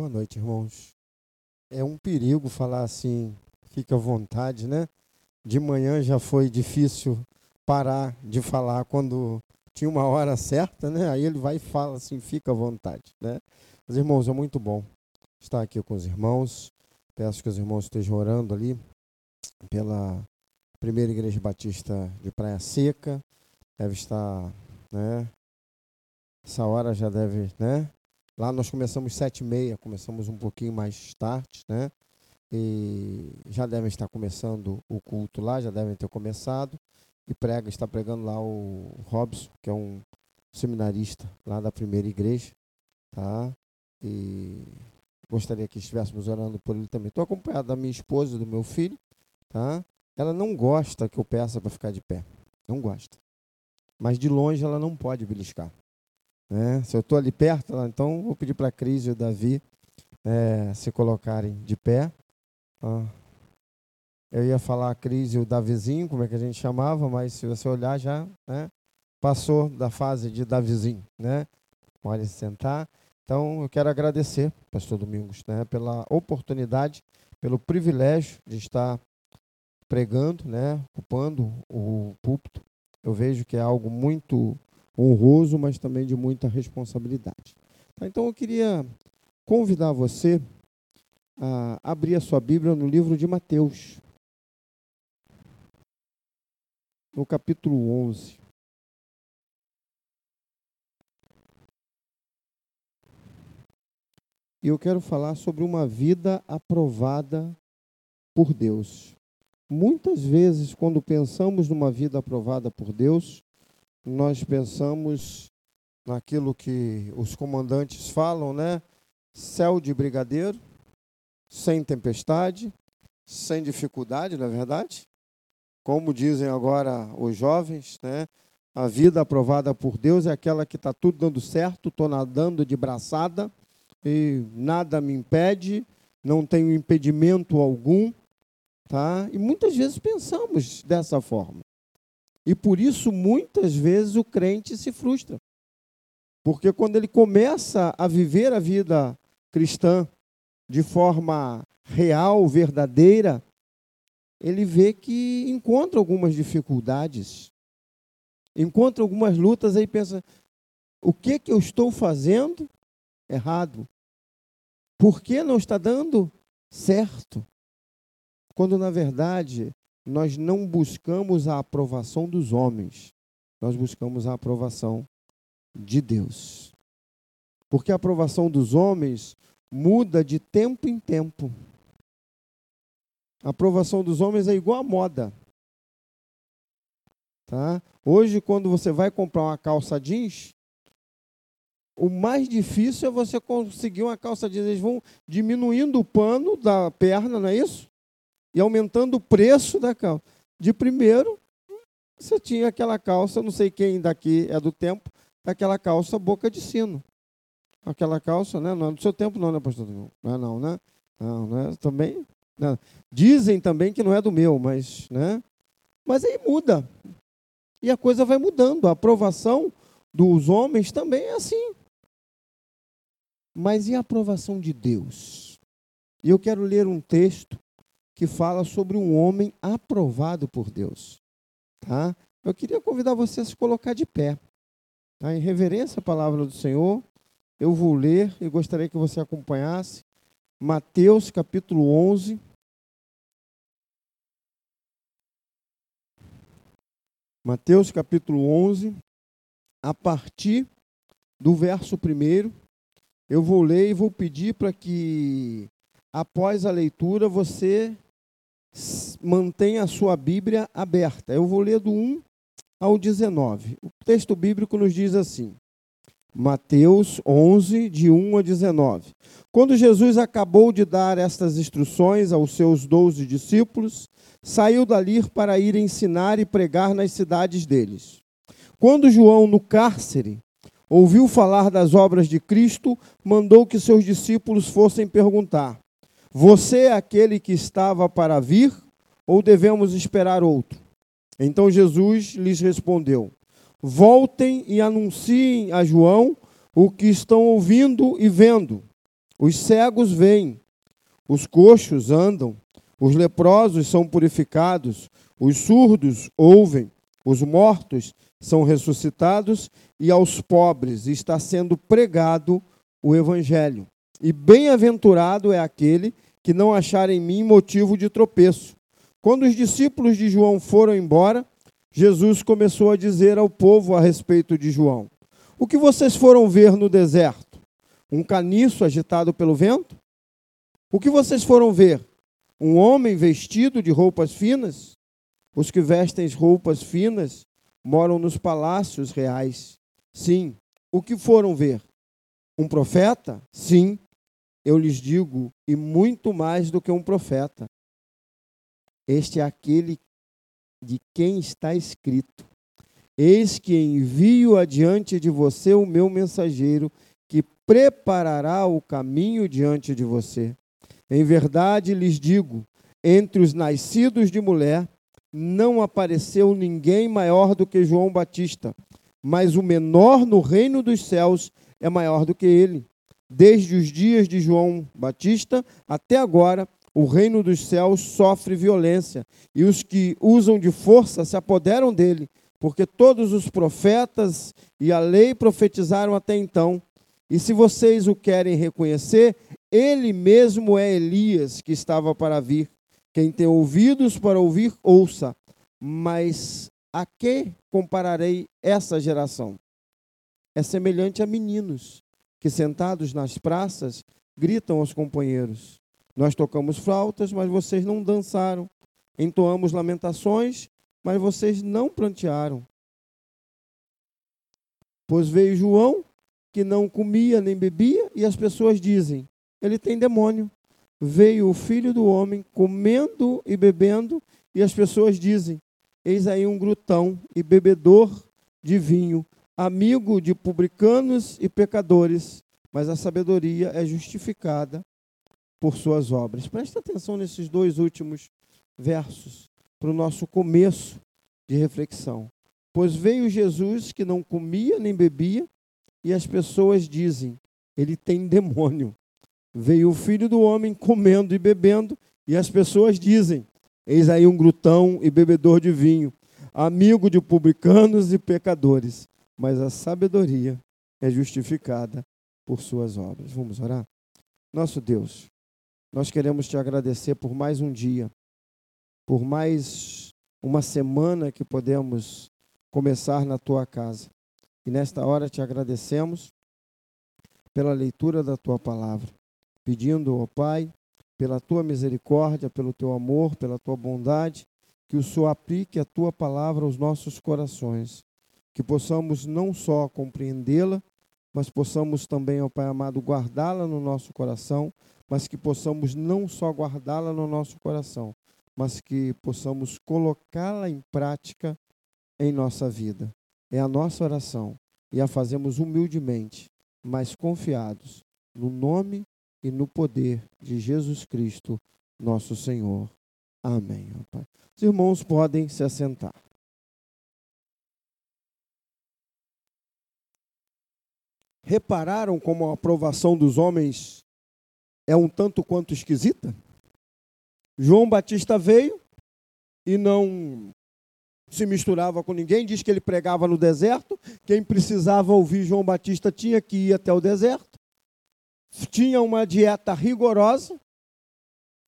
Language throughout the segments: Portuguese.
Boa noite, irmãos. É um perigo falar assim, fica à vontade, né? De manhã já foi difícil parar de falar quando tinha uma hora certa, né? Aí ele vai e fala assim, fica à vontade, né? Mas, irmãos, é muito bom estar aqui com os irmãos. Peço que os irmãos estejam orando ali pela primeira igreja batista de Praia Seca. Deve estar, né? Essa hora já deve, né? Lá nós começamos sete e meia, começamos um pouquinho mais tarde, né? E já devem estar começando o culto lá, já devem ter começado. E prega, está pregando lá o Robson, que é um seminarista lá da primeira igreja, tá? E gostaria que estivéssemos orando por ele também. Estou acompanhado da minha esposa e do meu filho, tá? Ela não gosta que eu peça para ficar de pé, não gosta. Mas de longe ela não pode beliscar. Né? Se eu estou ali perto, então vou pedir para a Cris e o Davi é, se colocarem de pé. Eu ia falar a Cris e o Davizinho, como é que a gente chamava, mas se você olhar já né, passou da fase de Davizinho. Né? Pode se sentar. Então eu quero agradecer, Pastor Domingos, né, pela oportunidade, pelo privilégio de estar pregando, né, ocupando o púlpito. Eu vejo que é algo muito honroso, mas também de muita responsabilidade. Tá, então eu queria convidar você a abrir a sua Bíblia no livro de Mateus, no capítulo 11. E eu quero falar sobre uma vida aprovada por Deus. Muitas vezes, quando pensamos numa vida aprovada por Deus, nós pensamos naquilo que os comandantes falam, né? Céu de brigadeiro, sem tempestade, sem dificuldade, não é verdade? Como dizem agora os jovens, né? A vida aprovada por Deus é aquela que está tudo dando certo, estou nadando de braçada e nada me impede, não tenho impedimento algum, tá? E muitas vezes pensamos dessa forma. E por isso, muitas vezes, o crente se frustra. Porque quando ele começa a viver a vida cristã de forma real, verdadeira, ele vê que encontra algumas dificuldades, encontra algumas lutas, aí pensa: o que, que eu estou fazendo errado? Por que não está dando certo? Quando na verdade nós não buscamos a aprovação dos homens, nós buscamos a aprovação de Deus. Porque a aprovação dos homens muda de tempo em tempo. A aprovação dos homens é igual à moda. Tá? Hoje, quando você vai comprar uma calça jeans, o mais difícil é você conseguir uma calça jeans. Eles vão diminuindo o pano da perna, não é isso? E aumentando o preço da calça. De primeiro, você tinha aquela calça, não sei quem daqui é do tempo, aquela calça boca de sino. Aquela calça, né? Não é do seu tempo, não, né, pastor? Não é não, né? Não, é também. Não. Dizem também que não é do meu, mas, né? Mas aí muda. E a coisa vai mudando. A aprovação dos homens também é assim. Mas e a aprovação de Deus? E eu quero ler um texto que fala sobre um homem aprovado por Deus. Tá? Eu queria convidar você a se colocar de pé. Tá? Em reverência à palavra do Senhor, eu vou ler e gostaria que você acompanhasse Mateus capítulo 11. Mateus capítulo 11, a partir do verso 1, eu vou ler e vou pedir para que, após a leitura, você mantenha a sua Bíblia aberta. Eu vou ler do 1 ao 19. O texto bíblico nos diz assim: Mateus 11, de 1 a 19. Quando Jesus acabou de dar estas instruções aos seus doze discípulos, saiu dali para ir ensinar e pregar nas cidades deles. Quando João, no cárcere, ouviu falar das obras de Cristo, mandou que seus discípulos fossem perguntar: você é aquele que estava para vir ou devemos esperar outro? Então Jesus lhes respondeu: Voltem e anunciem a João o que estão ouvindo e vendo. os cegos veem, os coxos andam, os leprosos são purificados, os surdos ouvem, os mortos são ressuscitados e aos pobres está sendo pregado o evangelho. E bem-aventurado é aquele que não achar em mim motivo de tropeço. Quando os discípulos de João foram embora, Jesus começou a dizer ao povo a respeito de João: O que vocês foram ver no deserto? Um caniço agitado pelo vento? O que vocês foram ver? Um homem vestido de roupas finas? Os que vestem roupas finas moram nos palácios reais. Sim. O que foram ver? Um profeta? Sim eu lhes digo, e muito mais do que um profeta. Este é aquele de quem está escrito: Eis que envio adiante de você o meu mensageiro, que preparará o caminho diante de você. Em verdade lhes digo: entre os nascidos de mulher, não apareceu ninguém maior do que João Batista, mas o menor no reino dos céus é maior do que ele. Desde os dias de João Batista até agora, o reino dos céus sofre violência, e os que usam de força se apoderam dele, porque todos os profetas e a lei profetizaram até então. E se vocês o querem reconhecer, ele mesmo é Elias que estava para vir. Quem tem ouvidos para ouvir, ouça. Mas a que compararei essa geração? É semelhante a meninos que sentados nas praças gritam aos companheiros: Nós tocamos flautas, mas vocês não dançaram. Entoamos lamentações, mas vocês não plantearam. Pois veio João, que não comia nem bebia, e as pessoas dizem: Ele tem demônio. Veio o filho do homem comendo e bebendo, e as pessoas dizem: Eis aí um glutão e bebedor de vinho, amigo de publicanos e pecadores, mas a sabedoria é justificada por suas obras. Preste atenção nesses dois últimos versos, para o nosso começo de reflexão. Pois veio Jesus que não comia nem bebia, e as pessoas dizem: ele tem demônio. Veio o filho do homem comendo e bebendo, e as pessoas dizem: eis aí um glutão e bebedor de vinho, amigo de publicanos e pecadores mas a sabedoria é justificada por suas obras. Vamos orar? Nosso Deus, nós queremos te agradecer por mais um dia, por mais uma semana que podemos começar na tua casa. E nesta hora te agradecemos pela leitura da tua palavra, pedindo, ó Pai, pela tua misericórdia, pelo teu amor, pela tua bondade, que o Senhor aplique a tua palavra aos nossos corações que possamos não só compreendê-la, mas possamos também, ó Pai amado, guardá-la no nosso coração, mas que possamos não só guardá-la no nosso coração, mas que possamos colocá-la em prática em nossa vida. É a nossa oração e a fazemos humildemente, mas confiados no nome e no poder de Jesus Cristo, nosso Senhor. Amém. Ó Pai. Os irmãos podem se assentar. Repararam como a aprovação dos homens é um tanto quanto esquisita? João Batista veio e não se misturava com ninguém, diz que ele pregava no deserto. Quem precisava ouvir João Batista tinha que ir até o deserto. Tinha uma dieta rigorosa,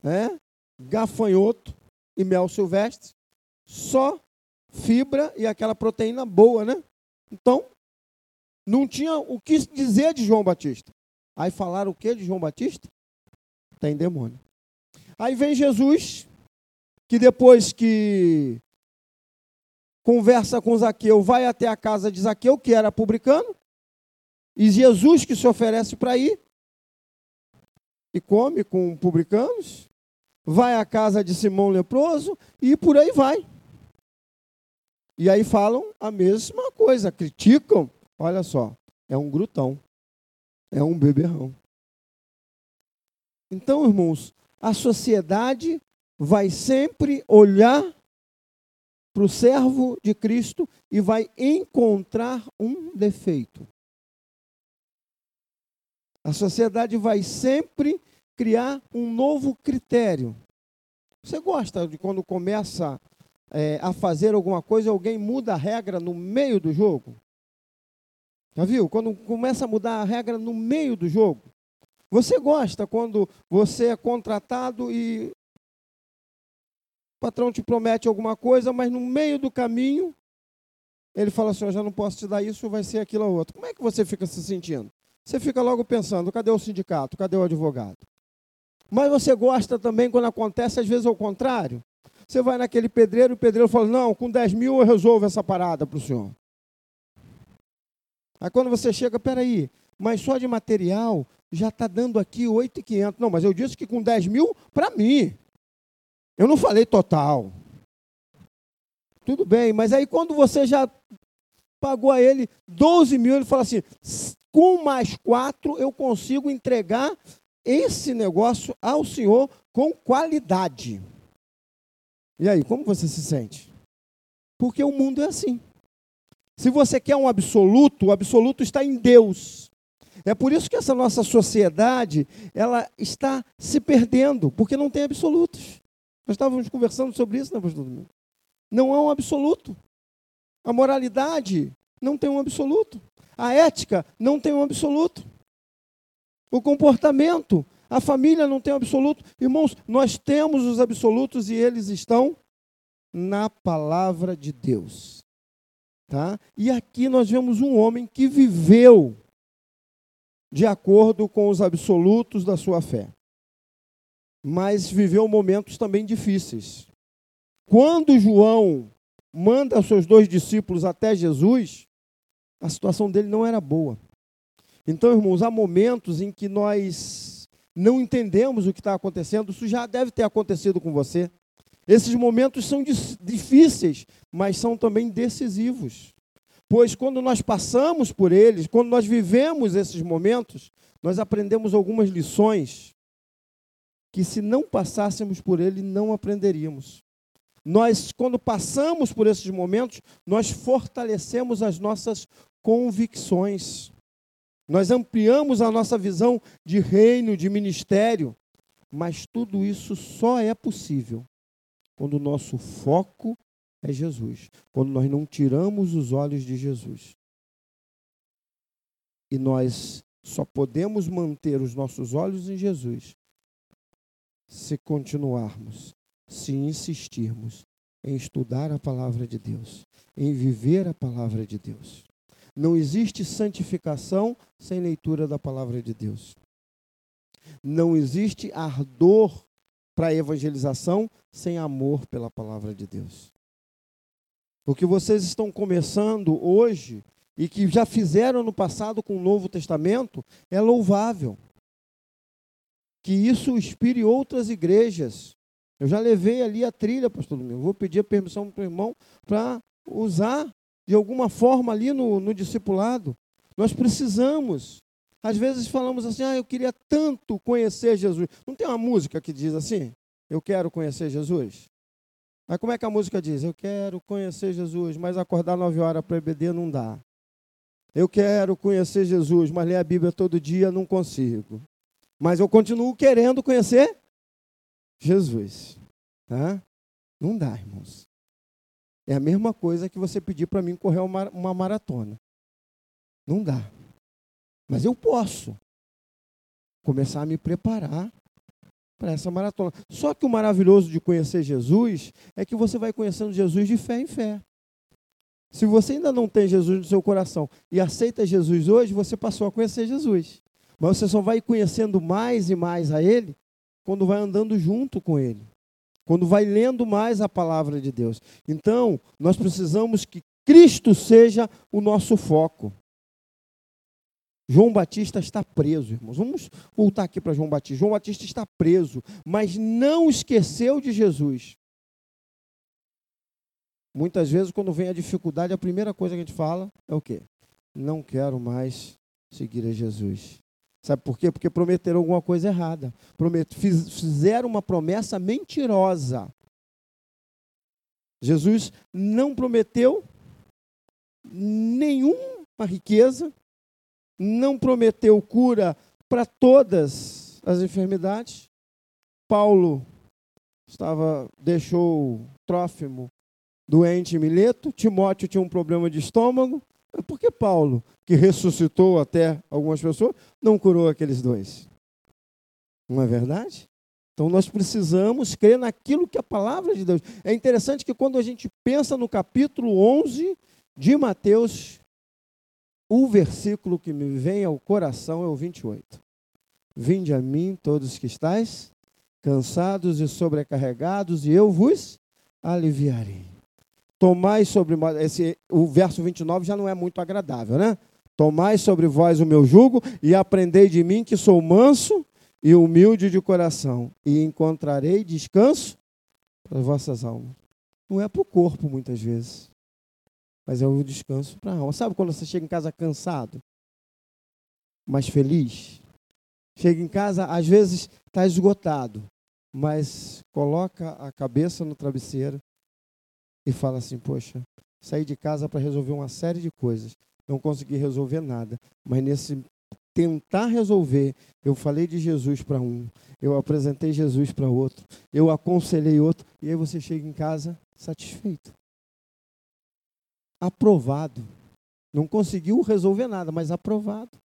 né? gafanhoto e mel silvestre, só fibra e aquela proteína boa, né? Então, não tinha o que dizer de João Batista. Aí falaram o que de João Batista? Tem demônio. Aí vem Jesus, que depois que conversa com Zaqueu, vai até a casa de Zaqueu, que era publicano, e Jesus que se oferece para ir, e come com publicanos, vai à casa de Simão leproso, e por aí vai. E aí falam a mesma coisa, criticam Olha só, é um grutão, é um beberrão. Então, irmãos, a sociedade vai sempre olhar para o servo de Cristo e vai encontrar um defeito. A sociedade vai sempre criar um novo critério. Você gosta de quando começa é, a fazer alguma coisa, alguém muda a regra no meio do jogo? Já viu? Quando começa a mudar a regra no meio do jogo. Você gosta quando você é contratado e o patrão te promete alguma coisa, mas no meio do caminho ele fala assim: Eu já não posso te dar isso, vai ser aquilo ou outro. Como é que você fica se sentindo? Você fica logo pensando: cadê o sindicato? Cadê o advogado? Mas você gosta também quando acontece, às vezes, ao contrário. Você vai naquele pedreiro e o pedreiro fala: Não, com 10 mil eu resolvo essa parada para o senhor. Aí quando você chega, peraí, mas só de material já está dando aqui 8,500. Não, mas eu disse que com 10 mil para mim. Eu não falei total. Tudo bem, mas aí quando você já pagou a ele 12 mil, ele fala assim: com mais quatro eu consigo entregar esse negócio ao Senhor com qualidade. E aí, como você se sente? Porque o mundo é assim. Se você quer um absoluto, o absoluto está em Deus. É por isso que essa nossa sociedade, ela está se perdendo, porque não tem absolutos. Nós estávamos conversando sobre isso, né, pastor Domingo? Não é um absoluto. A moralidade não tem um absoluto. A ética não tem um absoluto. O comportamento, a família não tem um absoluto. Irmãos, nós temos os absolutos e eles estão na palavra de Deus. Tá? E aqui nós vemos um homem que viveu de acordo com os absolutos da sua fé. Mas viveu momentos também difíceis. Quando João manda seus dois discípulos até Jesus, a situação dele não era boa. Então, irmãos, há momentos em que nós não entendemos o que está acontecendo, isso já deve ter acontecido com você. Esses momentos são difíceis, mas são também decisivos. Pois quando nós passamos por eles, quando nós vivemos esses momentos, nós aprendemos algumas lições que, se não passássemos por ele, não aprenderíamos. Nós, quando passamos por esses momentos, nós fortalecemos as nossas convicções. Nós ampliamos a nossa visão de reino, de ministério, mas tudo isso só é possível quando o nosso foco é Jesus, quando nós não tiramos os olhos de Jesus. E nós só podemos manter os nossos olhos em Jesus se continuarmos, se insistirmos em estudar a palavra de Deus, em viver a palavra de Deus. Não existe santificação sem leitura da palavra de Deus. Não existe ardor para a evangelização sem amor pela palavra de Deus. O que vocês estão começando hoje e que já fizeram no passado com o Novo Testamento é louvável. Que isso inspire outras igrejas. Eu já levei ali a trilha, pastor Domingo. Vou pedir a permissão para o irmão para usar de alguma forma ali no, no discipulado. Nós precisamos. Às vezes falamos assim, ah, eu queria tanto conhecer Jesus. Não tem uma música que diz assim? Eu quero conhecer Jesus? Mas como é que a música diz? Eu quero conhecer Jesus, mas acordar nove horas para beber não dá. Eu quero conhecer Jesus, mas ler a Bíblia todo dia não consigo. Mas eu continuo querendo conhecer Jesus. Tá? Não dá, irmãos. É a mesma coisa que você pedir para mim correr uma, uma maratona. Não dá. Mas eu posso começar a me preparar para essa maratona. Só que o maravilhoso de conhecer Jesus é que você vai conhecendo Jesus de fé em fé. Se você ainda não tem Jesus no seu coração e aceita Jesus hoje, você passou a conhecer Jesus. Mas você só vai conhecendo mais e mais a Ele quando vai andando junto com Ele quando vai lendo mais a palavra de Deus. Então, nós precisamos que Cristo seja o nosso foco. João Batista está preso, irmãos. Vamos voltar aqui para João Batista. João Batista está preso, mas não esqueceu de Jesus. Muitas vezes, quando vem a dificuldade, a primeira coisa que a gente fala é o quê? Não quero mais seguir a Jesus. Sabe por quê? Porque prometeram alguma coisa errada. Fizeram uma promessa mentirosa. Jesus não prometeu nenhuma riqueza, não prometeu cura para todas as enfermidades. Paulo estava deixou Trófimo doente em Mileto, Timóteo tinha um problema de estômago. Por que Paulo, que ressuscitou até algumas pessoas, não curou aqueles dois? Não é verdade? Então nós precisamos crer naquilo que a palavra de Deus. É interessante que quando a gente pensa no capítulo 11 de Mateus, o versículo que me vem ao coração é o 28. Vinde a mim todos que estáis cansados e sobrecarregados, e eu vos aliviarei. Tomai sobre esse o verso 29 já não é muito agradável, né? Tomai sobre vós o meu jugo e aprendei de mim que sou manso e humilde de coração, e encontrarei descanso para as vossas almas. Não é para o corpo, muitas vezes, mas é o descanso para a alma. Sabe quando você chega em casa cansado, mas feliz? Chega em casa, às vezes está esgotado, mas coloca a cabeça no travesseiro e fala assim: Poxa, saí de casa para resolver uma série de coisas, não consegui resolver nada, mas nesse tentar resolver, eu falei de Jesus para um, eu apresentei Jesus para outro, eu aconselhei outro, e aí você chega em casa satisfeito, aprovado. Não conseguiu resolver nada, mas aprovado.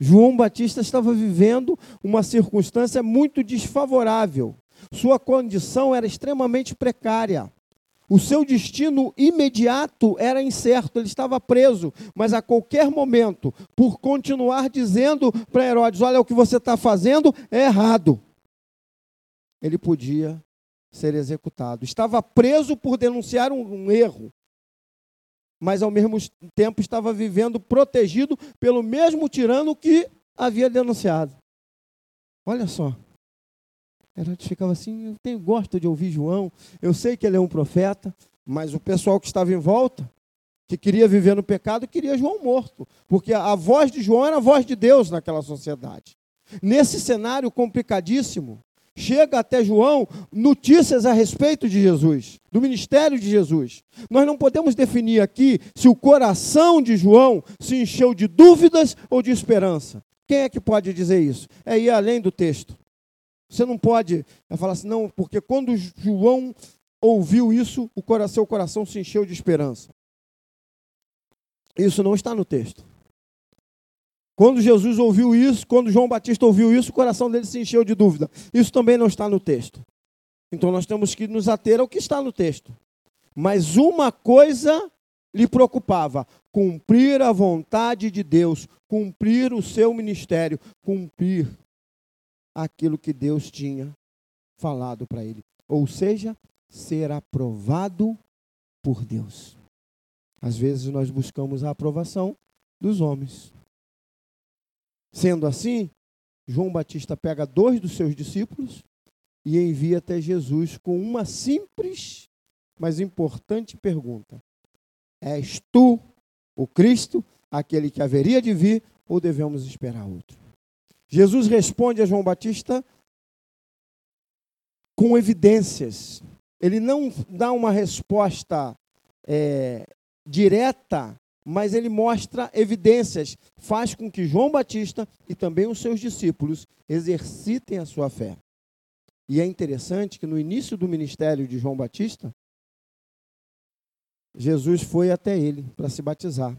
João Batista estava vivendo uma circunstância muito desfavorável. Sua condição era extremamente precária. O seu destino imediato era incerto, ele estava preso, mas a qualquer momento, por continuar dizendo para Herodes: Olha, o que você está fazendo é errado, ele podia ser executado. Estava preso por denunciar um, um erro, mas ao mesmo tempo estava vivendo protegido pelo mesmo tirano que havia denunciado. Olha só. Herodes ficava assim, eu tenho, gosto de ouvir João, eu sei que ele é um profeta, mas o pessoal que estava em volta, que queria viver no pecado, queria João morto, porque a, a voz de João era a voz de Deus naquela sociedade. Nesse cenário complicadíssimo, chega até João notícias a respeito de Jesus, do ministério de Jesus. Nós não podemos definir aqui se o coração de João se encheu de dúvidas ou de esperança. Quem é que pode dizer isso? É ir além do texto. Você não pode falar assim, não, porque quando João ouviu isso, o coração, seu coração se encheu de esperança. Isso não está no texto. Quando Jesus ouviu isso, quando João Batista ouviu isso, o coração dele se encheu de dúvida. Isso também não está no texto. Então nós temos que nos ater ao que está no texto. Mas uma coisa lhe preocupava: cumprir a vontade de Deus, cumprir o seu ministério, cumprir aquilo que Deus tinha falado para ele. Ou seja, ser aprovado por Deus. Às vezes nós buscamos a aprovação dos homens. Sendo assim, João Batista pega dois dos seus discípulos e envia até Jesus com uma simples, mas importante pergunta: És tu o Cristo, aquele que haveria de vir, ou devemos esperar outro? Jesus responde a João Batista com evidências. Ele não dá uma resposta é, direta, mas ele mostra evidências. Faz com que João Batista e também os seus discípulos exercitem a sua fé. E é interessante que no início do ministério de João Batista, Jesus foi até ele para se batizar.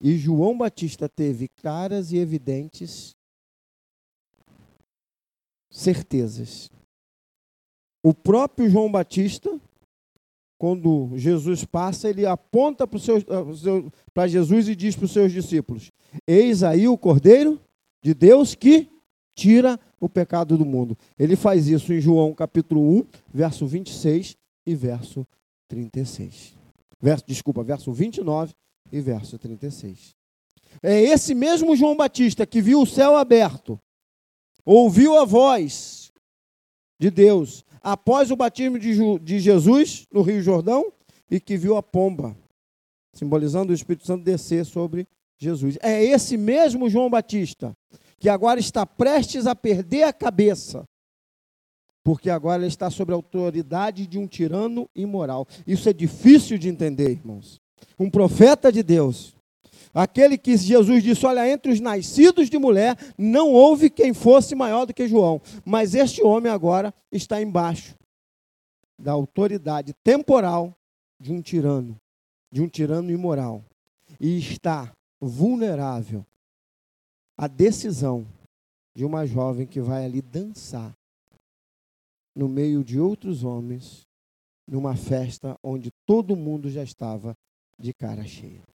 E João Batista teve claras e evidentes certezas. O próprio João Batista, quando Jesus passa, ele aponta para Jesus e diz para os seus discípulos: Eis aí o Cordeiro de Deus que tira o pecado do mundo. Ele faz isso em João capítulo 1, verso 26 e verso 36. Verso, desculpa, verso 29 e verso 36. É esse mesmo João Batista que viu o céu aberto ouviu a voz de Deus após o batismo de, Jesus no Rio Jordão e que viu a pomba, simbolizando o Espírito Santo descer sobre Jesus. É esse mesmo João Batista que agora está prestes a perder a cabeça, porque agora ele está sob a autoridade de um tirano imoral. Isso é difícil de entender, irmãos. Um profeta de Deus Aquele que Jesus disse: Olha, entre os nascidos de mulher, não houve quem fosse maior do que João. Mas este homem agora está embaixo da autoridade temporal de um tirano, de um tirano imoral. E está vulnerável à decisão de uma jovem que vai ali dançar no meio de outros homens, numa festa onde todo mundo já estava de cara cheia.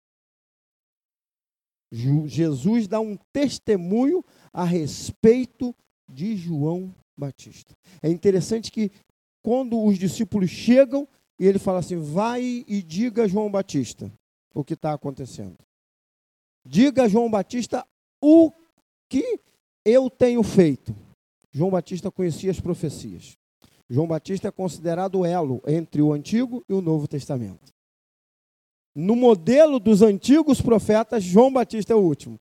Jesus dá um testemunho a respeito de João Batista. É interessante que quando os discípulos chegam ele fala assim: vai e diga a João Batista o que está acontecendo. Diga a João Batista o que eu tenho feito. João Batista conhecia as profecias. João Batista é considerado o elo entre o Antigo e o Novo Testamento. No modelo dos antigos profetas, João Batista é o último.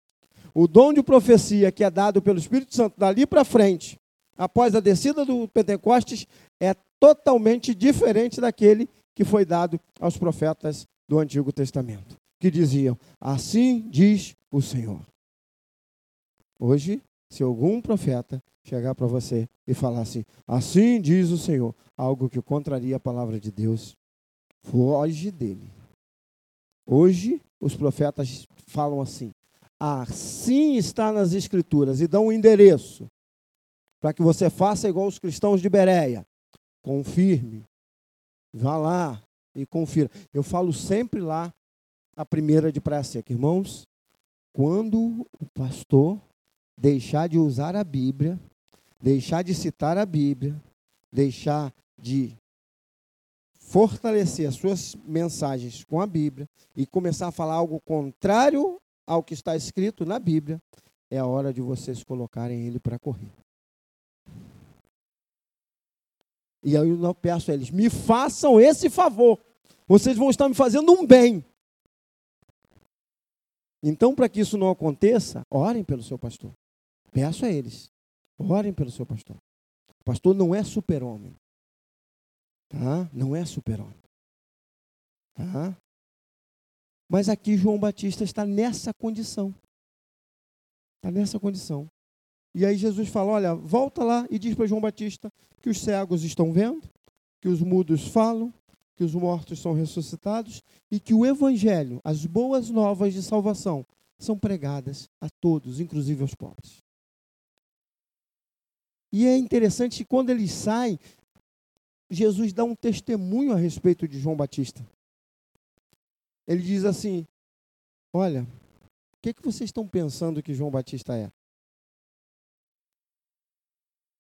O dom de profecia que é dado pelo Espírito Santo dali para frente, após a descida do Pentecostes, é totalmente diferente daquele que foi dado aos profetas do Antigo Testamento, que diziam: Assim diz o Senhor. Hoje, se algum profeta chegar para você e falar assim: Assim diz o Senhor, algo que contraria a palavra de Deus, foge dele. Hoje, os profetas falam assim: assim está nas Escrituras, e dão um endereço para que você faça igual os cristãos de Bereia. Confirme, vá lá e confira. Eu falo sempre lá, a primeira de praia seca, irmãos, quando o pastor deixar de usar a Bíblia, deixar de citar a Bíblia, deixar de fortalecer as suas mensagens com a Bíblia e começar a falar algo contrário ao que está escrito na Bíblia, é a hora de vocês colocarem ele para correr. E aí eu peço a eles: me façam esse favor. Vocês vão estar me fazendo um bem. Então, para que isso não aconteça, orem pelo seu pastor. Peço a eles: orem pelo seu pastor. O pastor não é super-homem. Tá? Não é super-homem. Tá? Mas aqui João Batista está nessa condição. Está nessa condição. E aí Jesus fala: olha, volta lá e diz para João Batista que os cegos estão vendo, que os mudos falam, que os mortos são ressuscitados e que o evangelho, as boas novas de salvação, são pregadas a todos, inclusive aos pobres. E é interessante que quando eles saem, Jesus dá um testemunho a respeito de João Batista. Ele diz assim: Olha, o que, que vocês estão pensando que João Batista é?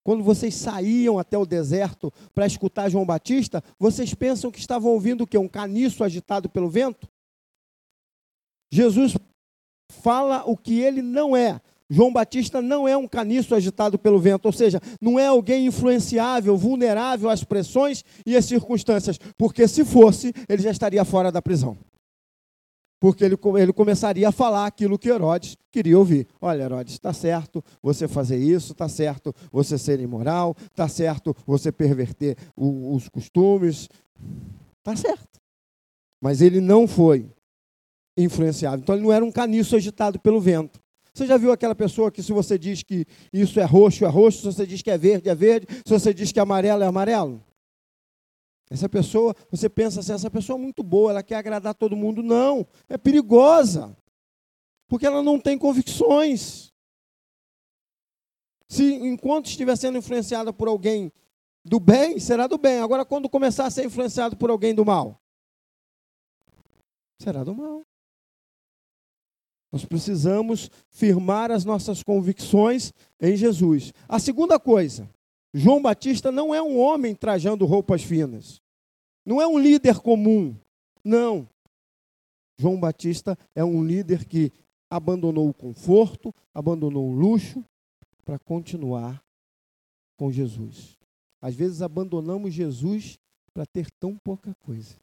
Quando vocês saíam até o deserto para escutar João Batista, vocês pensam que estavam ouvindo o quê? Um caniço agitado pelo vento? Jesus fala o que ele não é. João Batista não é um caniço agitado pelo vento, ou seja, não é alguém influenciável, vulnerável às pressões e às circunstâncias, porque se fosse, ele já estaria fora da prisão. Porque ele, ele começaria a falar aquilo que Herodes queria ouvir. Olha, Herodes, está certo você fazer isso, está certo você ser imoral, está certo você perverter o, os costumes, está certo. Mas ele não foi influenciado. Então ele não era um caniço agitado pelo vento. Você já viu aquela pessoa que, se você diz que isso é roxo, é roxo, se você diz que é verde, é verde, se você diz que é amarelo, é amarelo? Essa pessoa, você pensa assim, essa pessoa é muito boa, ela quer agradar todo mundo. Não, é perigosa. Porque ela não tem convicções. Se enquanto estiver sendo influenciada por alguém do bem, será do bem. Agora, quando começar a ser influenciado por alguém do mal, será do mal. Nós precisamos firmar as nossas convicções em Jesus. A segunda coisa, João Batista não é um homem trajando roupas finas. Não é um líder comum. Não. João Batista é um líder que abandonou o conforto, abandonou o luxo para continuar com Jesus. Às vezes abandonamos Jesus para ter tão pouca coisa.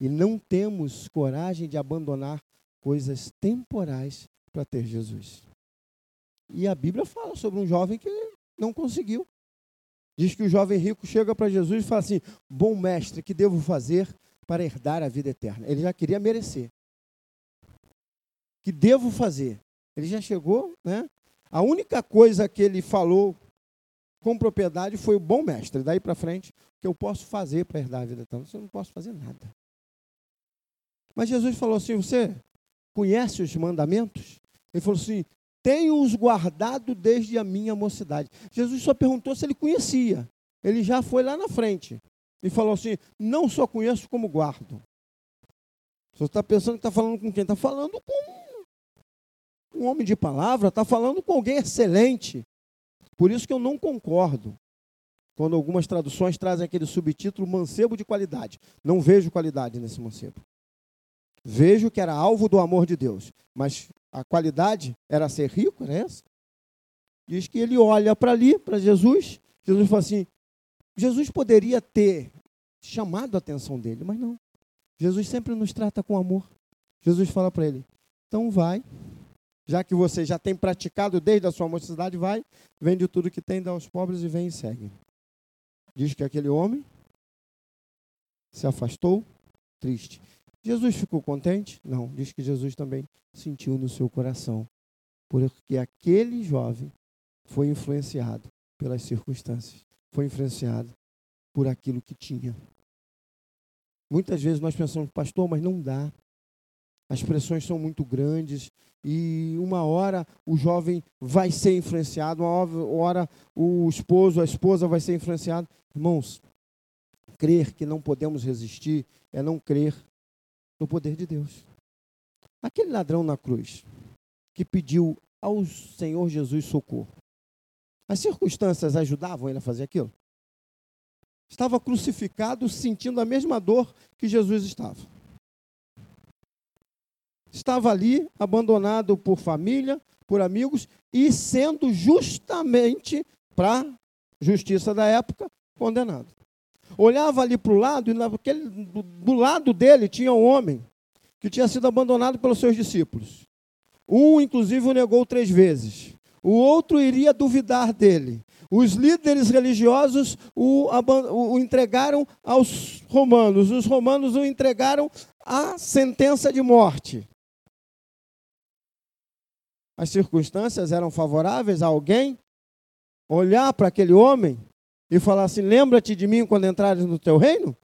E não temos coragem de abandonar coisas temporais para ter Jesus. E a Bíblia fala sobre um jovem que não conseguiu. Diz que o jovem rico chega para Jesus e fala assim: Bom mestre, que devo fazer para herdar a vida eterna? Ele já queria merecer. que devo fazer. Ele já chegou, né? A única coisa que ele falou com propriedade foi o bom mestre. Daí para frente, o que eu posso fazer para herdar a vida eterna? Eu não posso fazer nada. Mas Jesus falou assim: Você conhece os mandamentos? Ele falou assim: Tenho-os guardado desde a minha mocidade. Jesus só perguntou se ele conhecia. Ele já foi lá na frente e falou assim: Não só conheço, como guardo. Você está pensando que está falando com quem? Está falando com um homem de palavra, está falando com alguém excelente. Por isso que eu não concordo quando algumas traduções trazem aquele subtítulo mancebo de qualidade. Não vejo qualidade nesse mancebo. Vejo que era alvo do amor de Deus, mas a qualidade era ser rico, essa? Diz que ele olha para ali, para Jesus, Jesus fala assim: Jesus poderia ter chamado a atenção dele, mas não. Jesus sempre nos trata com amor. Jesus fala para ele: então vai, já que você já tem praticado desde a sua mocidade, vai, vende tudo que tem, dá aos pobres e vem e segue. Diz que aquele homem se afastou, triste. Jesus ficou contente? Não. Diz que Jesus também sentiu no seu coração, porque aquele jovem foi influenciado pelas circunstâncias, foi influenciado por aquilo que tinha. Muitas vezes nós pensamos, pastor, mas não dá. As pressões são muito grandes e uma hora o jovem vai ser influenciado, uma hora o esposo, a esposa vai ser influenciado. Irmãos, crer que não podemos resistir é não crer no poder de Deus. Aquele ladrão na cruz que pediu ao Senhor Jesus socorro. As circunstâncias ajudavam ele a fazer aquilo? Estava crucificado, sentindo a mesma dor que Jesus estava estava ali, abandonado por família, por amigos, e sendo justamente, para justiça da época, condenado. Olhava ali para o lado, e naquele, do lado dele tinha um homem que tinha sido abandonado pelos seus discípulos. Um, inclusive, o negou três vezes. O outro iria duvidar dele. Os líderes religiosos o, o, entregaram aos romanos. Os romanos o entregaram à sentença de morte as circunstâncias eram favoráveis a alguém olhar para aquele homem e falar assim: lembra-te de mim quando entrares no teu reino?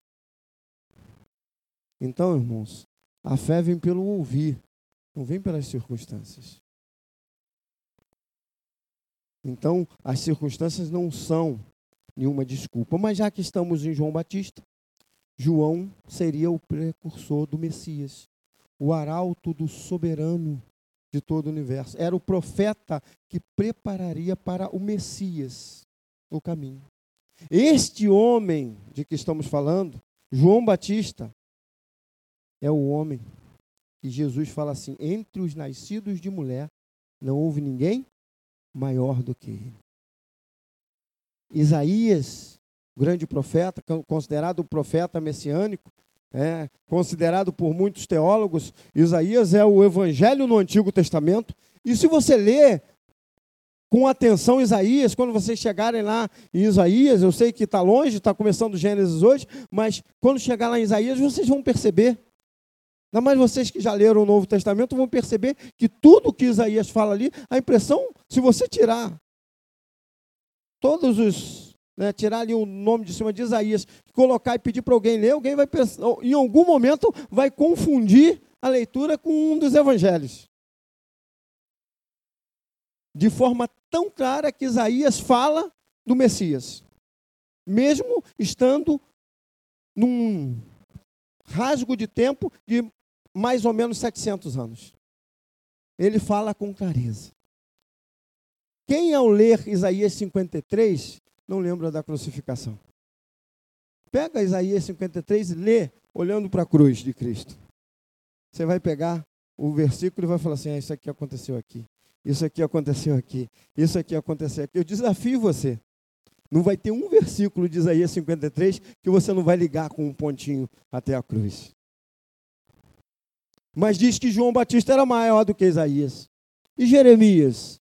Então, irmãos, a fé vem pelo ouvir, não vem pelas circunstâncias. Então, as circunstâncias não são nenhuma desculpa. Mas já que estamos em João Batista, João seria o precursor do Messias, o arauto do soberano de todo o universo. Era o profeta que prepararia para o Messias o caminho. Este homem de que estamos falando, João Batista, é o homem que Jesus fala assim: entre os nascidos de mulher não houve ninguém maior do que ele. Isaías, grande profeta, considerado o profeta messiânico, é, considerado por muitos teólogos, Isaías é o evangelho no Antigo Testamento. E se você ler com atenção Isaías, quando vocês chegarem lá em Isaías, eu sei que está longe, está começando Gênesis hoje, mas quando chegar lá em Isaías, vocês vão perceber. Ainda mais vocês que já leram o Novo Testamento vão perceber que tudo que Isaías fala ali, a impressão, se você tirar todos os né, tirar ali o nome de cima de Isaías, colocar e pedir para alguém ler, alguém vai pensar, em algum momento vai confundir a leitura com um dos evangelhos. De forma tão clara que Isaías fala do Messias, mesmo estando num rasgo de tempo de mais ou menos 700 anos. Ele fala com clareza. Quem, ao ler Isaías 53, não lembra da crucificação. Pega Isaías 53 e lê olhando para a cruz de Cristo. Você vai pegar o versículo e vai falar assim: ah, Isso aqui aconteceu aqui, isso aqui aconteceu aqui, isso aqui aconteceu aqui. Eu desafio você. Não vai ter um versículo de Isaías 53 que você não vai ligar com um pontinho até a cruz. Mas diz que João Batista era maior do que Isaías. E Jeremias,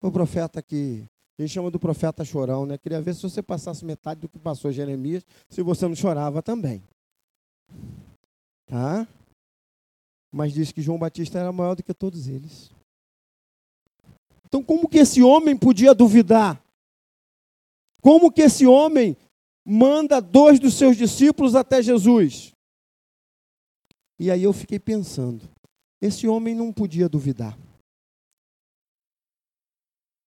o profeta que a gente chama do profeta chorão, né? Queria ver se você passasse metade do que passou Jeremias, se você não chorava também. Tá? mas diz que João Batista era maior do que todos eles. Então, como que esse homem podia duvidar? Como que esse homem manda dois dos seus discípulos até Jesus? E aí eu fiquei pensando: esse homem não podia duvidar.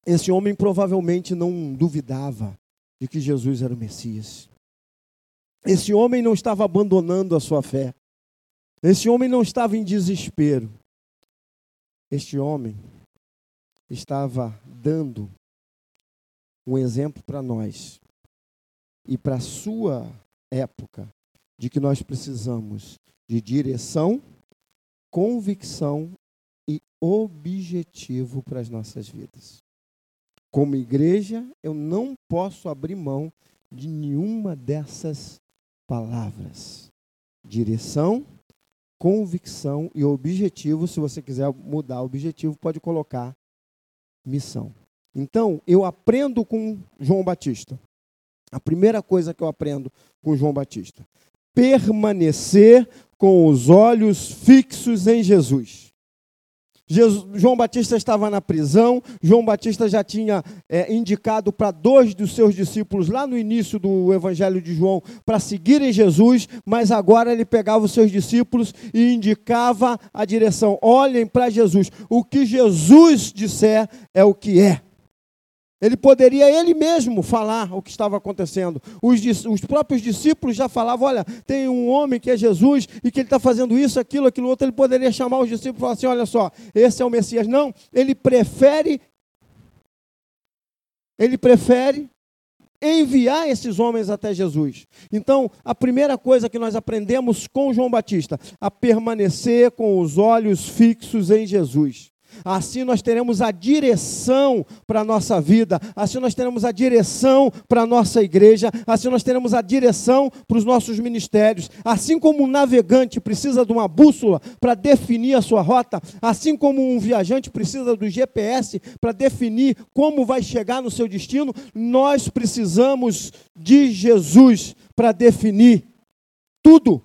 Esse homem provavelmente não duvidava de que Jesus era o Messias. Esse homem não estava abandonando a sua fé. Esse homem não estava em desespero. Este homem estava dando um exemplo para nós e para a sua época de que nós precisamos de direção, convicção e objetivo para as nossas vidas. Como igreja, eu não posso abrir mão de nenhuma dessas palavras. Direção, convicção e objetivo. Se você quiser mudar o objetivo, pode colocar missão. Então, eu aprendo com João Batista. A primeira coisa que eu aprendo com João Batista: permanecer com os olhos fixos em Jesus. Jesus, João Batista estava na prisão, João Batista já tinha é, indicado para dois dos seus discípulos lá no início do Evangelho de João para seguirem Jesus, mas agora ele pegava os seus discípulos e indicava a direção: olhem para Jesus, o que Jesus disser é o que é. Ele poderia ele mesmo falar o que estava acontecendo. Os, os, próprios discípulos já falavam: olha, tem um homem que é Jesus e que ele está fazendo isso, aquilo, aquilo outro. Ele poderia chamar os discípulos e falar assim: olha só, esse é o Messias. Não, ele prefere. Ele prefere enviar esses homens até Jesus. Então, a primeira coisa que nós aprendemos com João Batista, a permanecer com os olhos fixos em Jesus. Assim nós teremos a direção para a nossa vida, assim nós teremos a direção para a nossa igreja, assim nós teremos a direção para os nossos ministérios. Assim como um navegante precisa de uma bússola para definir a sua rota, assim como um viajante precisa do GPS para definir como vai chegar no seu destino, nós precisamos de Jesus para definir tudo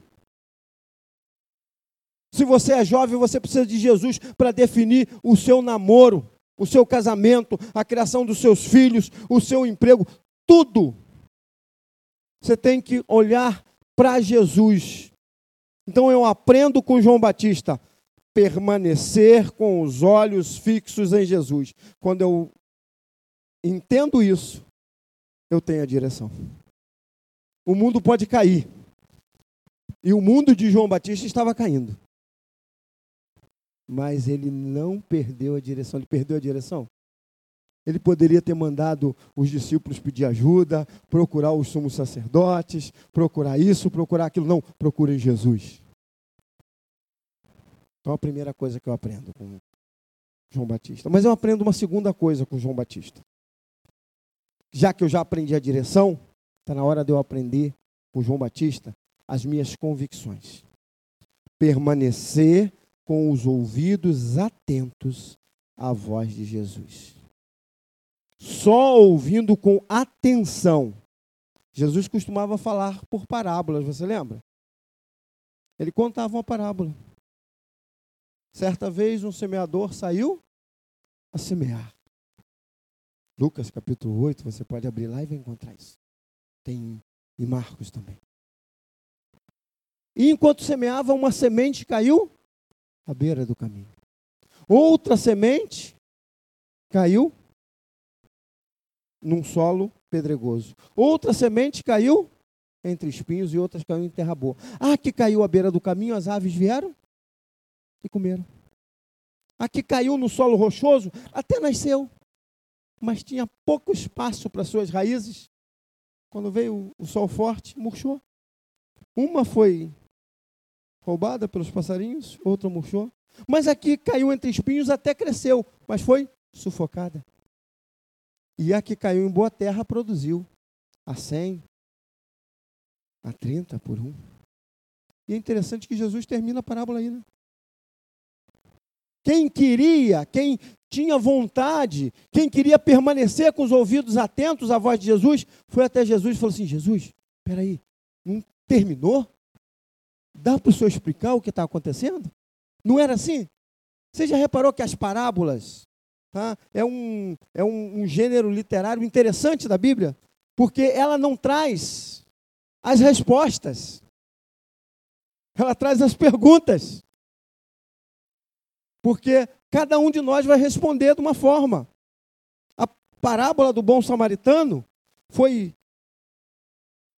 se você é jovem, você precisa de Jesus para definir o seu namoro, o seu casamento, a criação dos seus filhos, o seu emprego, tudo. Você tem que olhar para Jesus. Então eu aprendo com João Batista, permanecer com os olhos fixos em Jesus. Quando eu entendo isso, eu tenho a direção. O mundo pode cair. E o mundo de João Batista estava caindo mas ele não perdeu a direção. Ele perdeu a direção? Ele poderia ter mandado os discípulos pedir ajuda, procurar os sumos sacerdotes, procurar isso, procurar aquilo. Não, procurem Jesus. Então a primeira coisa que eu aprendo com João Batista. Mas eu aprendo uma segunda coisa com João Batista. Já que eu já aprendi a direção, está na hora de eu aprender com João Batista as minhas convicções. Permanecer com os ouvidos atentos à voz de Jesus. Só ouvindo com atenção. Jesus costumava falar por parábolas, você lembra? Ele contava uma parábola. Certa vez um semeador saiu a semear. Lucas capítulo 8, você pode abrir lá e vai encontrar isso. Tem em Marcos também. E enquanto semeava, uma semente caiu à beira do caminho. Outra semente caiu num solo pedregoso. Outra semente caiu entre espinhos e outras caiu em terra boa. Ah, que caiu à beira do caminho, as aves vieram e comeram. A que caiu no solo rochoso, até nasceu, mas tinha pouco espaço para suas raízes. Quando veio o sol forte, murchou. Uma foi roubada pelos passarinhos, outra murchou. Mas aqui caiu entre espinhos, até cresceu, mas foi sufocada. E a que caiu em boa terra produziu a 100, a 30 por um. E é interessante que Jesus termina a parábola aí, né? Quem queria, quem tinha vontade, quem queria permanecer com os ouvidos atentos à voz de Jesus, foi até Jesus e falou assim: Jesus, espera aí, não terminou? Dá para o senhor explicar o que está acontecendo? Não era assim? Você já reparou que as parábolas tá, é, um, é um, um gênero literário interessante da Bíblia? Porque ela não traz as respostas, ela traz as perguntas. Porque cada um de nós vai responder de uma forma. A parábola do bom samaritano foi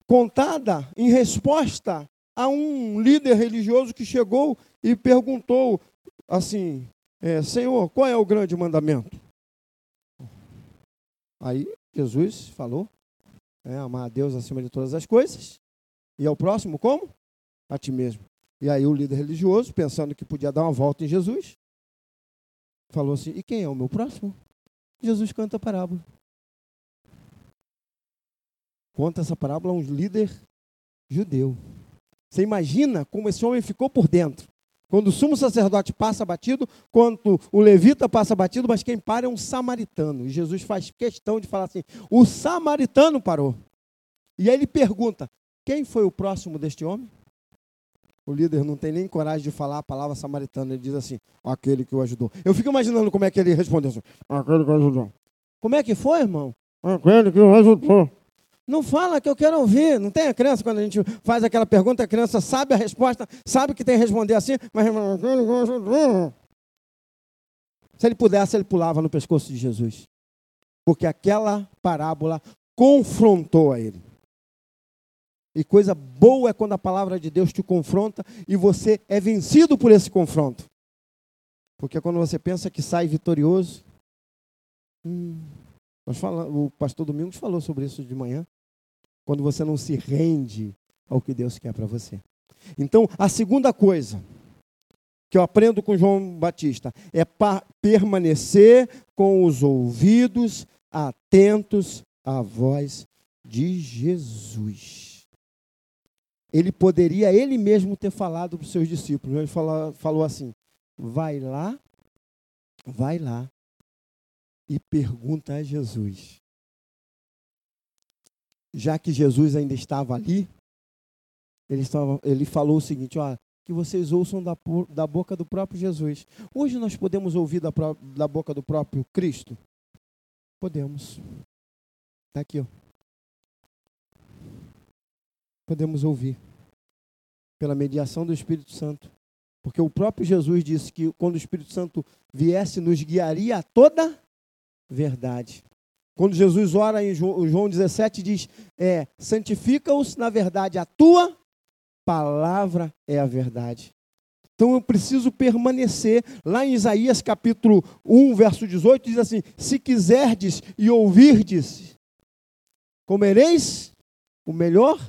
contada em resposta a um líder religioso que chegou e perguntou assim: é, Senhor, qual é o grande mandamento? Aí Jesus falou: é, amar a Deus acima de todas as coisas e ao próximo como? A ti mesmo. E aí o líder religioso, pensando que podia dar uma volta em Jesus, falou assim: E quem é o meu próximo? Jesus canta a parábola. Conta essa parábola a um líder judeu. Você imagina como esse homem ficou por dentro. Quando o sumo sacerdote passa batido, quando o levita passa batido, mas quem para é um samaritano. E Jesus faz questão de falar assim: o samaritano parou. E aí ele pergunta: quem foi o próximo deste homem? O líder não tem nem coragem de falar a palavra samaritana. Ele diz assim: aquele que o ajudou. Eu fico imaginando como é que ele respondeu assim: aquele que o ajudou. Como é que foi, irmão? Aquele que o ajudou. Não fala que eu quero ouvir. Não tem a criança, quando a gente faz aquela pergunta, a criança sabe a resposta, sabe que tem que responder assim, mas se ele pudesse, ele pulava no pescoço de Jesus. Porque aquela parábola confrontou a ele. E coisa boa é quando a palavra de Deus te confronta e você é vencido por esse confronto. Porque quando você pensa que sai vitorioso. Hum, o pastor Domingos falou sobre isso de manhã quando você não se rende ao que Deus quer para você. Então, a segunda coisa que eu aprendo com João Batista é permanecer com os ouvidos atentos à voz de Jesus. Ele poderia ele mesmo ter falado para os seus discípulos. Ele falou, falou assim: vai lá, vai lá e pergunta a Jesus já que Jesus ainda estava ali, ele, estava, ele falou o seguinte: ó, que vocês ouçam da, da boca do próprio Jesus. Hoje nós podemos ouvir da, da boca do próprio Cristo? Podemos. Está aqui, ó. Podemos ouvir. Pela mediação do Espírito Santo. Porque o próprio Jesus disse que quando o Espírito Santo viesse, nos guiaria a toda verdade. Quando Jesus ora em João 17, diz: é, santifica-os na verdade, a tua palavra é a verdade. Então eu preciso permanecer. Lá em Isaías capítulo 1, verso 18, diz assim: Se quiserdes e ouvirdes, comereis o melhor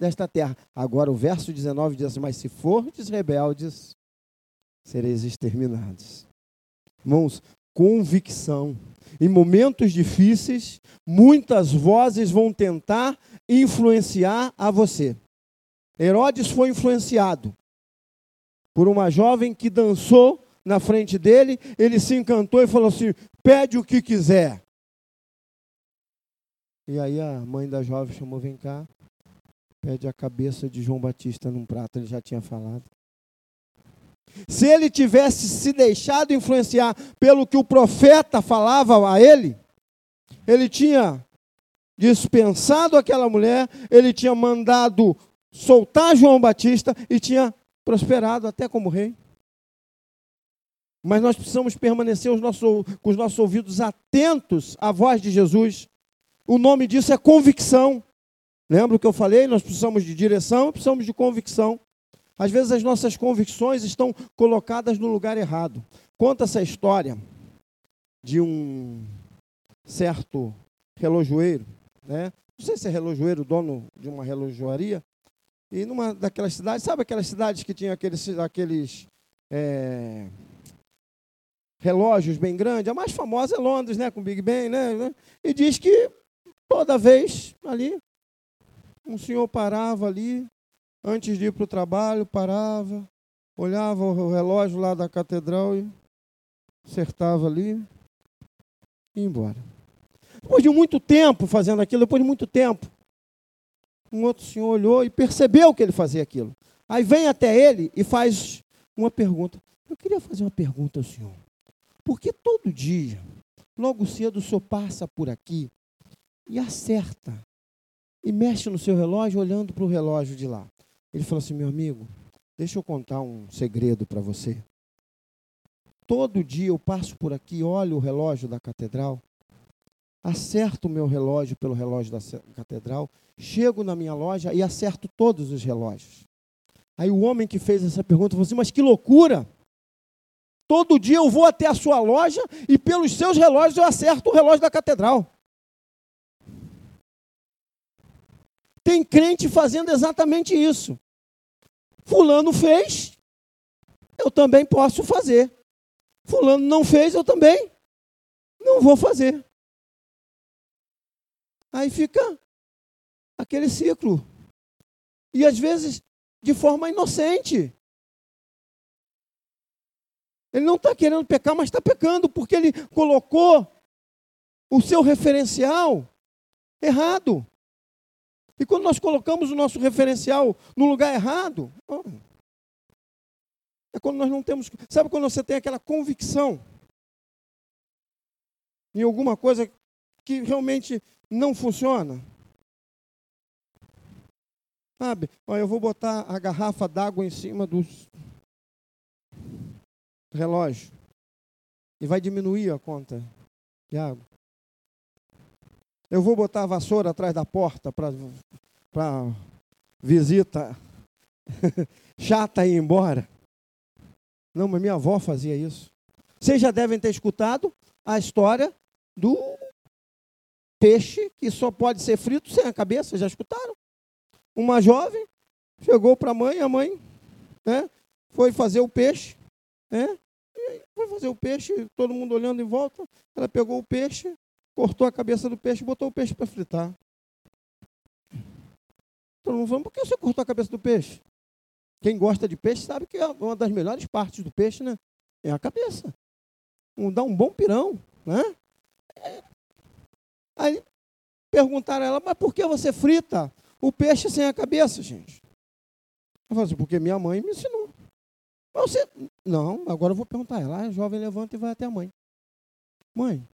desta terra. Agora o verso 19 diz assim: Mas se fordes rebeldes, sereis exterminados. Irmãos, convicção em momentos difíceis, muitas vozes vão tentar influenciar a você. Herodes foi influenciado por uma jovem que dançou na frente dele, ele se encantou e falou assim: pede o que quiser. E aí a mãe da jovem chamou: vem cá, pede a cabeça de João Batista num prato, ele já tinha falado. Se ele tivesse se deixado influenciar pelo que o profeta falava a ele, ele tinha dispensado aquela mulher, ele tinha mandado soltar João Batista e tinha prosperado até como rei. Mas nós precisamos permanecer os nossos, com os nossos ouvidos atentos à voz de Jesus. O nome disso é convicção. Lembra o que eu falei? Nós precisamos de direção, precisamos de convicção. Às vezes as nossas convicções estão colocadas no lugar errado. Conta essa história de um certo relojoeiro, né? Não sei se é relojoeiro, dono de uma relojoaria. E numa daquelas cidades, sabe aquelas cidades que tinham aqueles, aqueles é, relógios bem grandes? A mais famosa é Londres, né? Com Big Ben, né? E diz que toda vez ali, um senhor parava ali, Antes de ir para o trabalho, parava, olhava o relógio lá da catedral e acertava ali e ia embora. Depois de muito tempo fazendo aquilo, depois de muito tempo, um outro senhor olhou e percebeu que ele fazia aquilo. Aí vem até ele e faz uma pergunta: Eu queria fazer uma pergunta ao senhor. Por que todo dia, logo cedo, o senhor passa por aqui e acerta e mexe no seu relógio olhando para o relógio de lá? Ele falou assim: meu amigo, deixa eu contar um segredo para você. Todo dia eu passo por aqui, olho o relógio da catedral, acerto o meu relógio pelo relógio da catedral, chego na minha loja e acerto todos os relógios. Aí o homem que fez essa pergunta falou assim: Mas que loucura! Todo dia eu vou até a sua loja e pelos seus relógios eu acerto o relógio da catedral. Tem crente fazendo exatamente isso. Fulano fez, eu também posso fazer. Fulano não fez, eu também não vou fazer. Aí fica aquele ciclo. E às vezes de forma inocente. Ele não está querendo pecar, mas está pecando, porque ele colocou o seu referencial errado. E quando nós colocamos o nosso referencial no lugar errado, é quando nós não temos. Sabe quando você tem aquela convicção em alguma coisa que realmente não funciona? Sabe? Olha, eu vou botar a garrafa d'água em cima do relógio. E vai diminuir a conta de água. Eu vou botar a vassoura atrás da porta para visita chata ir embora. Não, mas minha avó fazia isso. Vocês já devem ter escutado a história do peixe que só pode ser frito sem a cabeça. Já escutaram? Uma jovem chegou para a mãe, a mãe né, foi fazer o peixe, né, foi fazer o peixe, todo mundo olhando em volta. Ela pegou o peixe, cortou a cabeça do peixe e botou o peixe para fritar. Todo mundo falando, por que você cortou a cabeça do peixe? Quem gosta de peixe sabe que é uma das melhores partes do peixe, né? É a cabeça. Um, dá um bom pirão, né? Aí perguntaram a ela, mas por que você frita o peixe sem a cabeça, gente? Eu falei assim, porque minha mãe me ensinou. Mas você, não, agora eu vou perguntar ela. A jovem levanta e vai até a mãe. Mãe,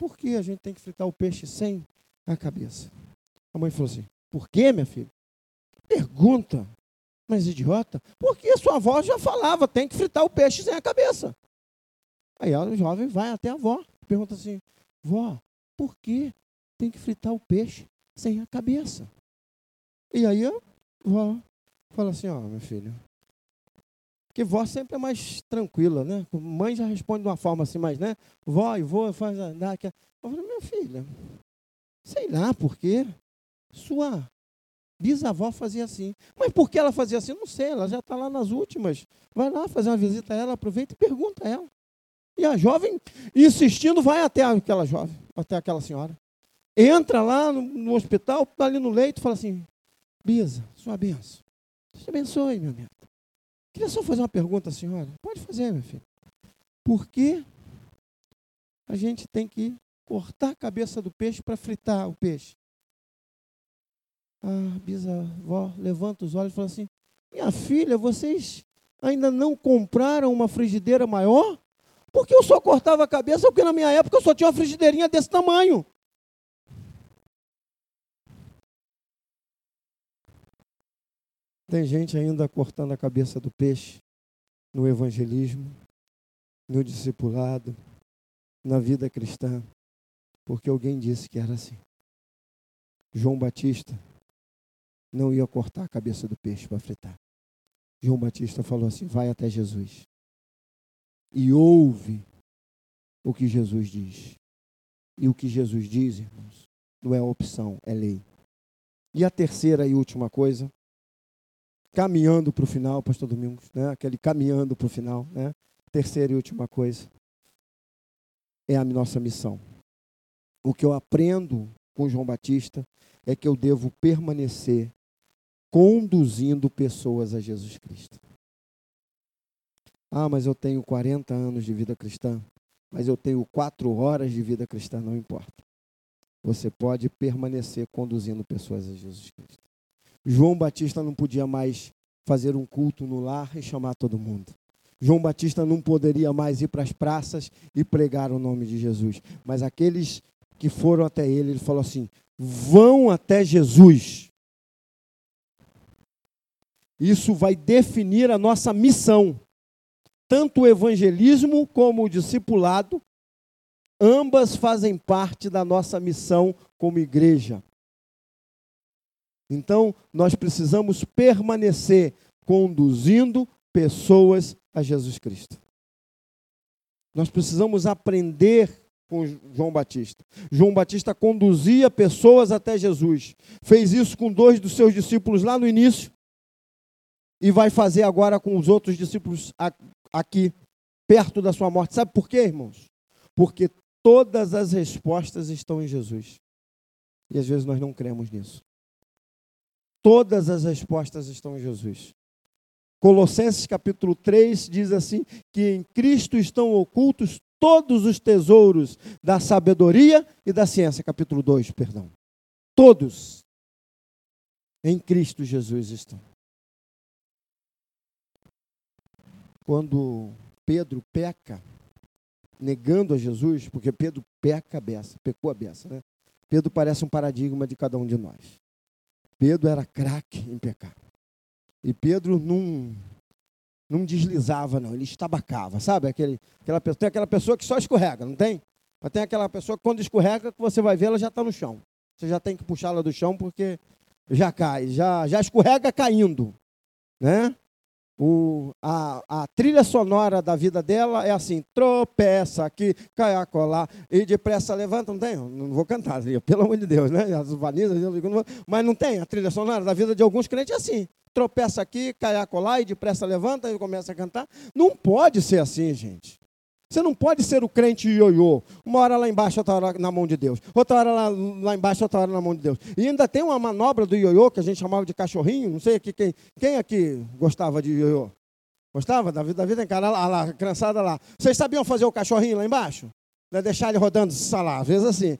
por que a gente tem que fritar o peixe sem a cabeça? A mãe falou assim, por que, minha filha? Pergunta. Mas idiota, porque a sua avó já falava, tem que fritar o peixe sem a cabeça. Aí a jovem vai até a avó, pergunta assim, vó, por que tem que fritar o peixe sem a cabeça? E aí a vó fala assim, ó, oh, meu filho, porque vó sempre é mais tranquila, né? Mãe já responde de uma forma assim, mas, né? Vó e vô faz andar. Eu falo, minha filha, sei lá por quê. Sua bisavó fazia assim. Mas por que ela fazia assim? Não sei, ela já está lá nas últimas. Vai lá fazer uma visita a ela, aproveita e pergunta a ela. E a jovem, insistindo, vai até aquela jovem, até aquela senhora. Entra lá no, no hospital, está ali no leito, fala assim: Bisa, sua benção. Deus te abençoe, meu neto. Queria só fazer uma pergunta senhora. Pode fazer, meu filho. Por que a gente tem que cortar a cabeça do peixe para fritar o peixe? A bisavó levanta os olhos e fala assim: Minha filha, vocês ainda não compraram uma frigideira maior? Porque eu só cortava a cabeça porque na minha época eu só tinha uma frigideirinha desse tamanho. Tem gente ainda cortando a cabeça do peixe no evangelismo, no discipulado, na vida cristã, porque alguém disse que era assim. João Batista não ia cortar a cabeça do peixe para fritar. João Batista falou assim: vai até Jesus e ouve o que Jesus diz. E o que Jesus diz, irmãos, não é opção, é lei. E a terceira e última coisa caminhando para o final, pastor Domingos, né? aquele caminhando para o final. Né? Terceira e última coisa é a nossa missão. O que eu aprendo com João Batista é que eu devo permanecer conduzindo pessoas a Jesus Cristo. Ah, mas eu tenho 40 anos de vida cristã, mas eu tenho quatro horas de vida cristã, não importa. Você pode permanecer conduzindo pessoas a Jesus Cristo. João Batista não podia mais fazer um culto no lar e chamar todo mundo. João Batista não poderia mais ir para as praças e pregar o nome de Jesus. Mas aqueles que foram até ele, ele falou assim: vão até Jesus. Isso vai definir a nossa missão. Tanto o evangelismo como o discipulado, ambas fazem parte da nossa missão como igreja. Então, nós precisamos permanecer conduzindo pessoas a Jesus Cristo. Nós precisamos aprender com João Batista. João Batista conduzia pessoas até Jesus. Fez isso com dois dos seus discípulos lá no início e vai fazer agora com os outros discípulos aqui, perto da sua morte. Sabe por quê, irmãos? Porque todas as respostas estão em Jesus. E às vezes nós não cremos nisso. Todas as respostas estão em Jesus. Colossenses capítulo 3 diz assim: que em Cristo estão ocultos todos os tesouros da sabedoria e da ciência. Capítulo 2, perdão. Todos em Cristo Jesus estão. quando Pedro peca, negando a Jesus, porque Pedro peca a beça, pecou a beça, né? Pedro parece um paradigma de cada um de nós. Pedro era craque em pecar. E Pedro não, não deslizava, não, ele estabacava, sabe? Aquele, aquela, tem aquela pessoa que só escorrega, não tem? Mas tem aquela pessoa que quando escorrega, que você vai ver, ela já está no chão. Você já tem que puxá-la do chão porque já cai, já, já escorrega caindo. Né? O, a, a, trilha sonora da vida dela é assim: tropeça aqui, cai a colar, e depressa levanta. Não tem? Não vou cantar, pelo amor de Deus, né? As vanizas, mas não tem. A trilha sonora da vida de alguns crentes é assim: tropeça aqui, cai a colar, e depressa levanta e começa a cantar. Não pode ser assim, gente. Você não pode ser o crente ioiô. Uma hora lá embaixo, outra hora na mão de Deus. Outra hora lá, lá embaixo, outra hora na mão de Deus. E ainda tem uma manobra do ioiô que a gente chamava de cachorrinho. Não sei aqui, quem, quem aqui gostava de ioiô. Gostava da vida, da vida em cara lá, lá, criançada lá. Vocês sabiam fazer o cachorrinho lá embaixo? Né? Deixar ele rodando, lá, às vezes assim.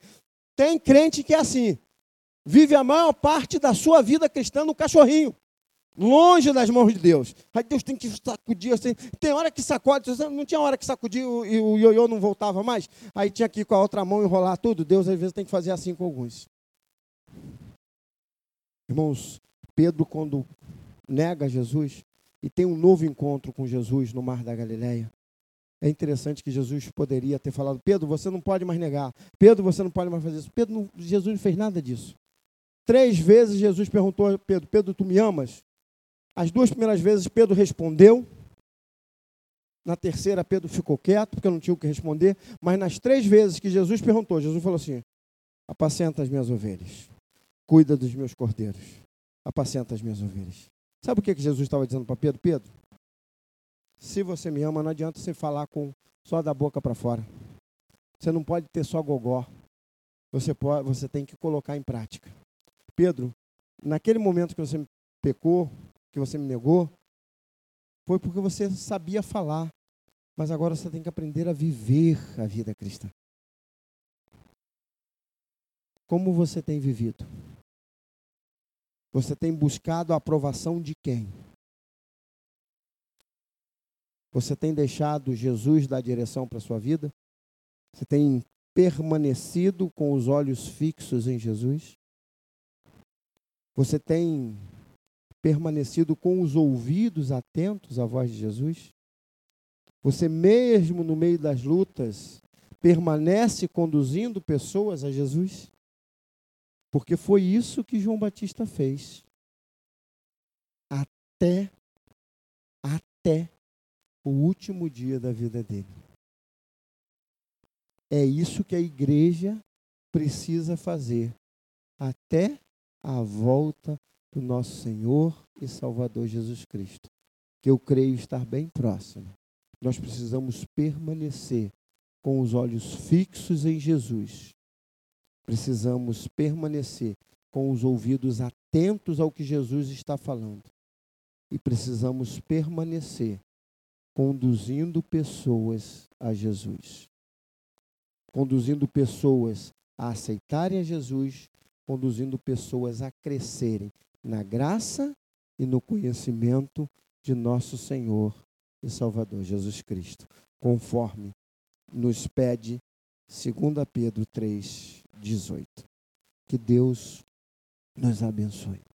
Tem crente que é assim. Vive a maior parte da sua vida cristã no cachorrinho longe das mãos de Deus. Aí Deus tem que sacudir. Assim. Tem hora que sacode, não tinha hora que sacudir e o ioiô não voltava mais. Aí tinha que ir com a outra mão enrolar tudo. Deus às vezes tem que fazer assim com alguns. Irmãos, Pedro, quando nega Jesus e tem um novo encontro com Jesus no Mar da Galileia, é interessante que Jesus poderia ter falado: Pedro, você não pode mais negar. Pedro, você não pode mais fazer isso. Pedro, não, Jesus não fez nada disso. Três vezes Jesus perguntou a Pedro: Pedro, tu me amas? As duas primeiras vezes Pedro respondeu. Na terceira, Pedro ficou quieto, porque não tinha o que responder. Mas nas três vezes que Jesus perguntou, Jesus falou assim: Apacenta as minhas ovelhas, cuida dos meus cordeiros, apacenta as minhas ovelhas. Sabe o que, Jesus estava dizendo para Pedro? Pedro, se você me ama, não adianta você falar com só da boca para fora. Você não pode ter só gogó. Você, pode, você tem que colocar em prática. Pedro, naquele momento que você pecou, que você me negou, foi porque você sabia falar. Mas agora você tem que aprender a viver a vida cristã. Como você tem vivido? Você tem buscado a aprovação de quem? Você tem deixado Jesus dar direção para a sua vida? Você tem permanecido com os olhos fixos em Jesus? Você tem permanecido com os ouvidos atentos à voz de Jesus? Você, mesmo no meio das lutas, permanece conduzindo pessoas a Jesus? Porque foi isso que João Batista fez. Até, até o último dia da vida dele. É isso que a igreja precisa fazer até a volta do nosso Senhor e Salvador Jesus Cristo, que eu creio estar bem próximo. Nós precisamos permanecer com os olhos fixos em Jesus. Precisamos permanecer com os ouvidos atentos ao que Jesus está falando. E precisamos permanecer conduzindo pessoas a Jesus. Conduzindo pessoas a aceitarem a Jesus, conduzindo pessoas a crescerem na graça e no conhecimento de nosso Senhor e Salvador Jesus Cristo, conforme nos pede 2 Pedro 3, 18. Que Deus nos abençoe.